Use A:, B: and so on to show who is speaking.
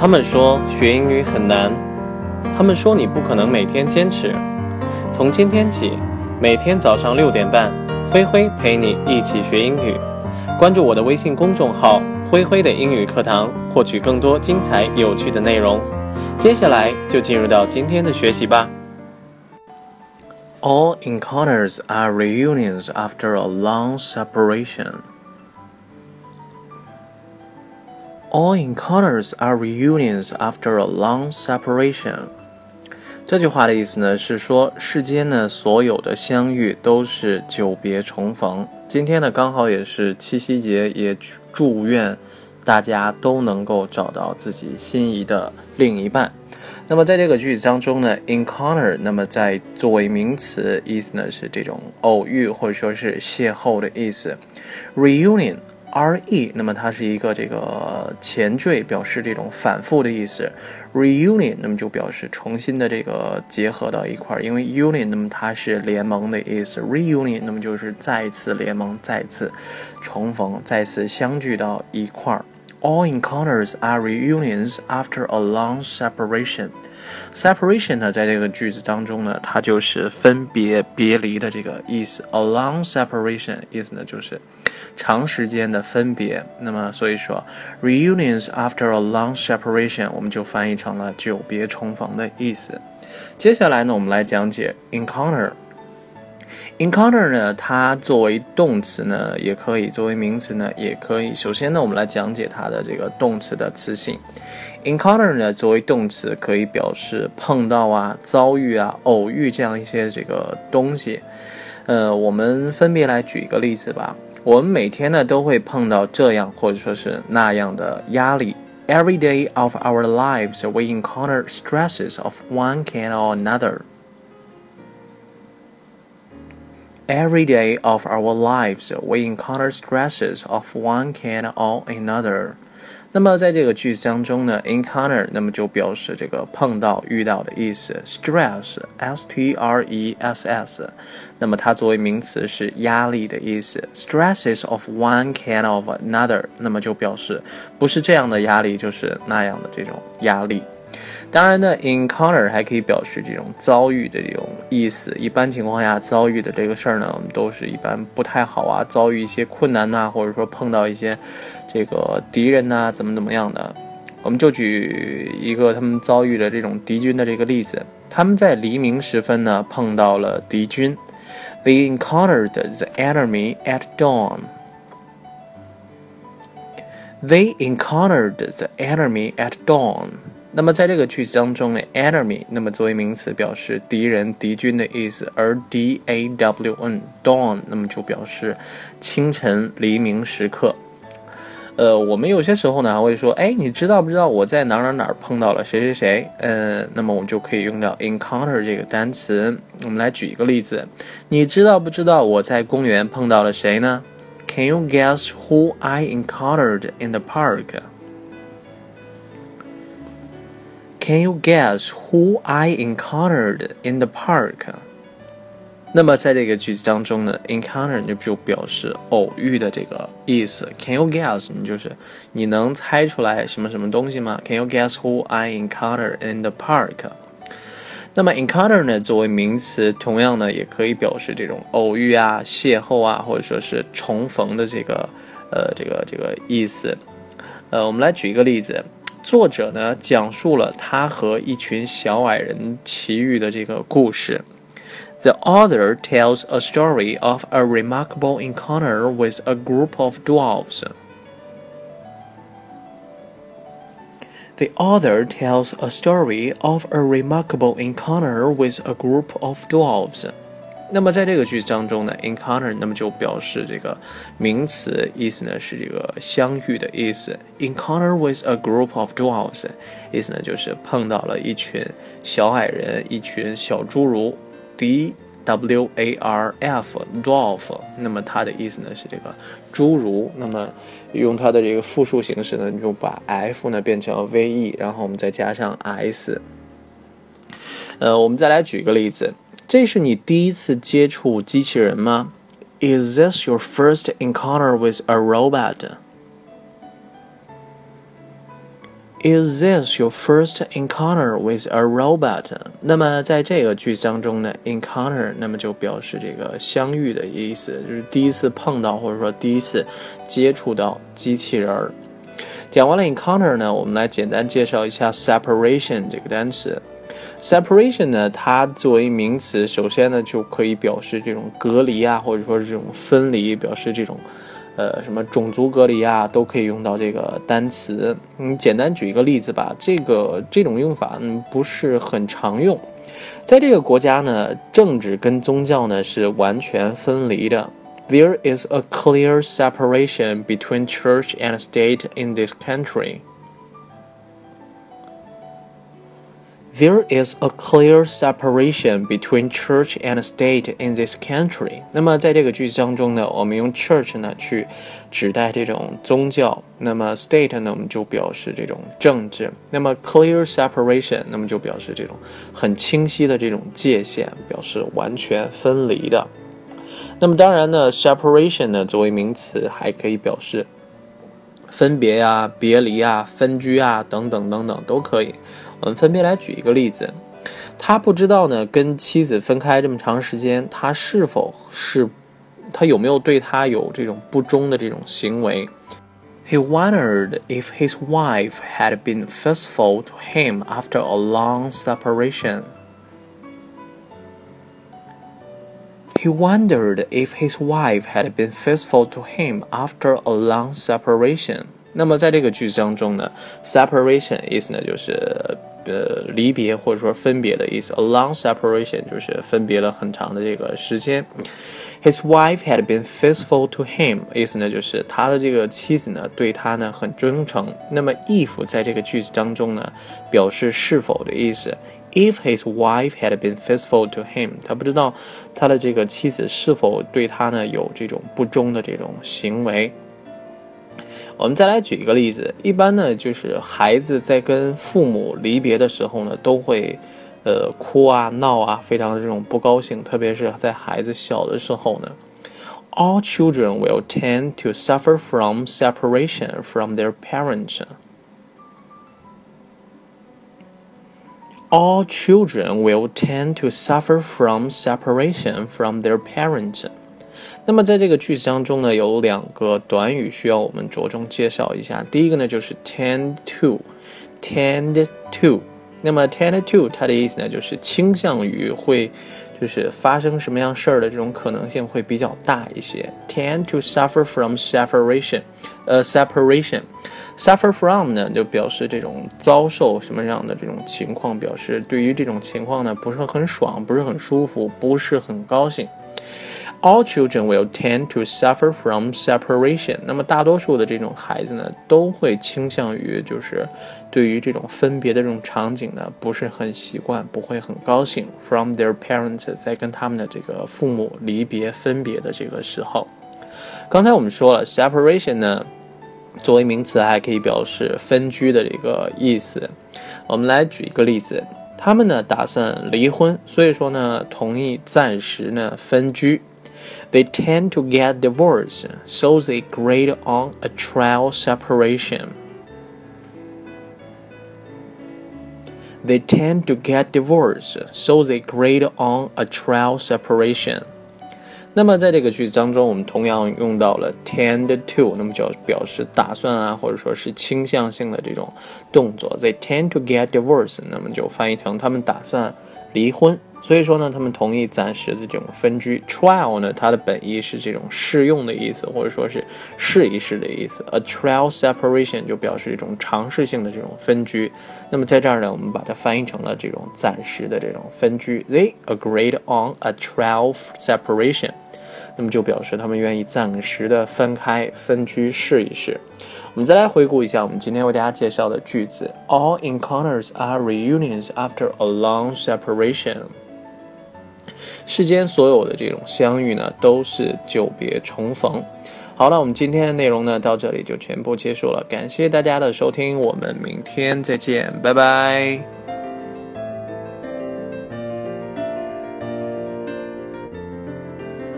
A: 他们说学英语很难，他们说你不可能每天坚持。从今天起，每天早上六点半，灰灰陪你一起学英语。关注我的微信公众号“灰灰的英语课堂”，获取更多精彩有趣的内容。接下来就进入到今天的学习吧。All encounters are reunions after a long separation. All encounters are reunions after a long separation。这句话的意思呢是说，世间呢所有的相遇都是久别重逢。今天呢刚好也是七夕节，也祝愿大家都能够找到自己心仪的另一半。那么在这个句子当中呢，encounter，那么在作为名词，意思呢是这种偶遇或者说是邂逅的意思。reunion。re，那么它是一个这个前缀，表示这种反复的意思。reunion，那么就表示重新的这个结合到一块儿，因为 union，那么它是联盟的意思。reunion，那么就是再次联盟，再次重逢，再次相聚到一块儿。All encounters are reunions after a long separation. Separation 呢，在这个句子当中呢，它就是分别、别离的这个意思。A long separation 意思呢，就是长时间的分别。那么，所以说 reunions after a long separation，我们就翻译成了久别重逢的意思。接下来呢，我们来讲解 encounter。encounter 呢，它作为动词呢，也可以；作为名词呢，也可以。首先呢，我们来讲解它的这个动词的词性。encounter 呢，作为动词，可以表示碰到啊、遭遇啊、偶遇这样一些这个东西。呃，我们分别来举一个例子吧。我们每天呢，都会碰到这样或者说是那样的压力。Every day of our lives, we encounter stresses of one kind or another. Every day of our lives, we encounter stresses of one kind or another. 那么在这个句子当中呢，encounter 那么就表示这个碰到、遇到的意思。stress，s t r e s s，那么它作为名词是压力的意思。stresses of one kind of another，那么就表示不是这样的压力，就是那样的这种压力。当然呢，encounter 还可以表示这种遭遇的这种意思。一般情况下，遭遇的这个事儿呢，我们都是一般不太好啊，遭遇一些困难呐，或者说碰到一些这个敌人呐，怎么怎么样的。我们就举一个他们遭遇的这种敌军的这个例子。他们在黎明时分呢，碰到了敌军。They encountered the enemy at dawn. They encountered the enemy at dawn. 那么在这个句子当中呢，enemy 那么作为名词表示敌人、敌军的意思，而 d a w n dawn 那么就表示清晨、黎明时刻。呃，我们有些时候呢还会说，哎，你知道不知道我在哪哪哪碰到了谁谁谁？呃，那么我们就可以用到 encounter 这个单词。我们来举一个例子，你知道不知道我在公园碰到了谁呢？Can you guess who I encountered in the park? Can you guess who I encountered in the park？那么在这个句子当中呢，encounter 就就表示偶遇的这个意思。Can you guess？你就是你能猜出来什么什么东西吗？Can you guess who I encountered in the park？那么 encounter 呢，作为名词，同样呢也可以表示这种偶遇啊、邂逅啊，或者说是重逢的这个呃这个这个意思。呃，我们来举一个例子。作者呢讲述了他和一群小矮人奇遇的这个故事。The author tells a story of a remarkable encounter with a group of dwarves. The author tells a story of a remarkable encounter with a group of dwarves. 那么在这个句子当中呢，encounter 那么就表示这个名词，意思呢是这个相遇的意思。encounter with a group of dwarfs 意思呢就是碰到了一群小矮人，一群小侏儒。d w a r f dwarf，那么它的意思呢是这个侏儒。那么用它的这个复数形式呢，你就把 f 呢变成 v e，然后我们再加上 s。呃，我们再来举一个例子。这是你第一次接触机器人吗？Is this your first encounter with a robot? Is this your first encounter with a robot？那么在这个句子当中呢，encounter 那么就表示这个相遇的意思，就是第一次碰到或者说第一次接触到机器人儿。讲完了 encounter 呢，我们来简单介绍一下 separation 这个单词。Separation 呢，它作为名词，首先呢就可以表示这种隔离啊，或者说这种分离，表示这种。呃，什么种族隔离啊，都可以用到这个单词。你简单举一个例子吧。这个这种用法嗯不是很常用，在这个国家呢，政治跟宗教呢是完全分离的。There is a clear separation between church and state in this country. There is a clear separation between church and state in this country。那么在这个句子当中呢，我们用 church 呢去指代这种宗教，那么 state 呢我们就表示这种政治。那么 clear separation，那么就表示这种很清晰的这种界限，表示完全分离的。那么当然呢，separation 呢作为名词还可以表示分别呀、别离啊、分居啊等等等等都可以。我们分别来举一个例子，他不知道呢，跟妻子分开这么长时间，他是否是，他有没有对他有这种不忠的这种行为？He wondered if his wife had been faithful to him after a long separation. He wondered if his wife had been faithful to him after a long separation. 那么在这个句子当中呢，separation 意思呢就是呃离别或者说分别的意思，a long separation 就是分别了很长的这个时间。His wife had been faithful to him，意思呢就是他的这个妻子呢对他呢很忠诚。那么 if 在这个句子当中呢表示是否的意思。If his wife had been faithful to him，他不知道他的这个妻子是否对他呢有这种不忠的这种行为。我们再来举一个例子，一般呢，就是孩子在跟父母离别的时候呢，都会，呃，哭啊、闹啊，非常的这种不高兴，特别是在孩子小的时候呢。All children will tend to suffer from separation from their parents. All children will tend to suffer from separation from their parents. 那么在这个句子当中呢，有两个短语需要我们着重介绍一下。第一个呢就是 tend to，tend to。那么 tend to 它的意思呢就是倾向于会，就是发生什么样事儿的这种可能性会比较大一些。tend to suffer from separation，呃，separation，suffer from 呢就表示这种遭受什么样的这种情况，表示对于这种情况呢不是很爽，不是很舒服，不是很高兴。All children will tend to suffer from separation。那么大多数的这种孩子呢，都会倾向于就是对于这种分别的这种场景呢，不是很习惯，不会很高兴。From their parents，在跟他们的这个父母离别分别的这个时候，刚才我们说了，separation 呢，作为名词还可以表示分居的这个意思。我们来举一个例子，他们呢打算离婚，所以说呢，同意暂时呢分居。They tend to get divorced, so they agree on a trial separation. They tend to get divorced, so they agree on a trial separation. 那么在这个句子当中，我们同样用到了 tend to，那么就表示打算啊，或者说是倾向性的这种动作。They tend to get divorced，那么就翻译成他们打算离婚。 所以说呢，他们同意暂时的这种分居。Trial 呢，它的本意是这种试用的意思，或者说是试一试的意思。A trial separation 就表示一种尝试性的这种分居。那么在这儿呢，我们把它翻译成了这种暂时的这种分居。They agreed on a trial separation，那么就表示他们愿意暂时的分开分居试一试。我们再来回顾一下我们今天为大家介绍的句子：All encounters are reunions after a long separation。世间所有的这种相遇呢，都是久别重逢。好了，我们今天的内容呢，到这里就全部结束了。感谢大家的收听，我们明天再见，拜拜。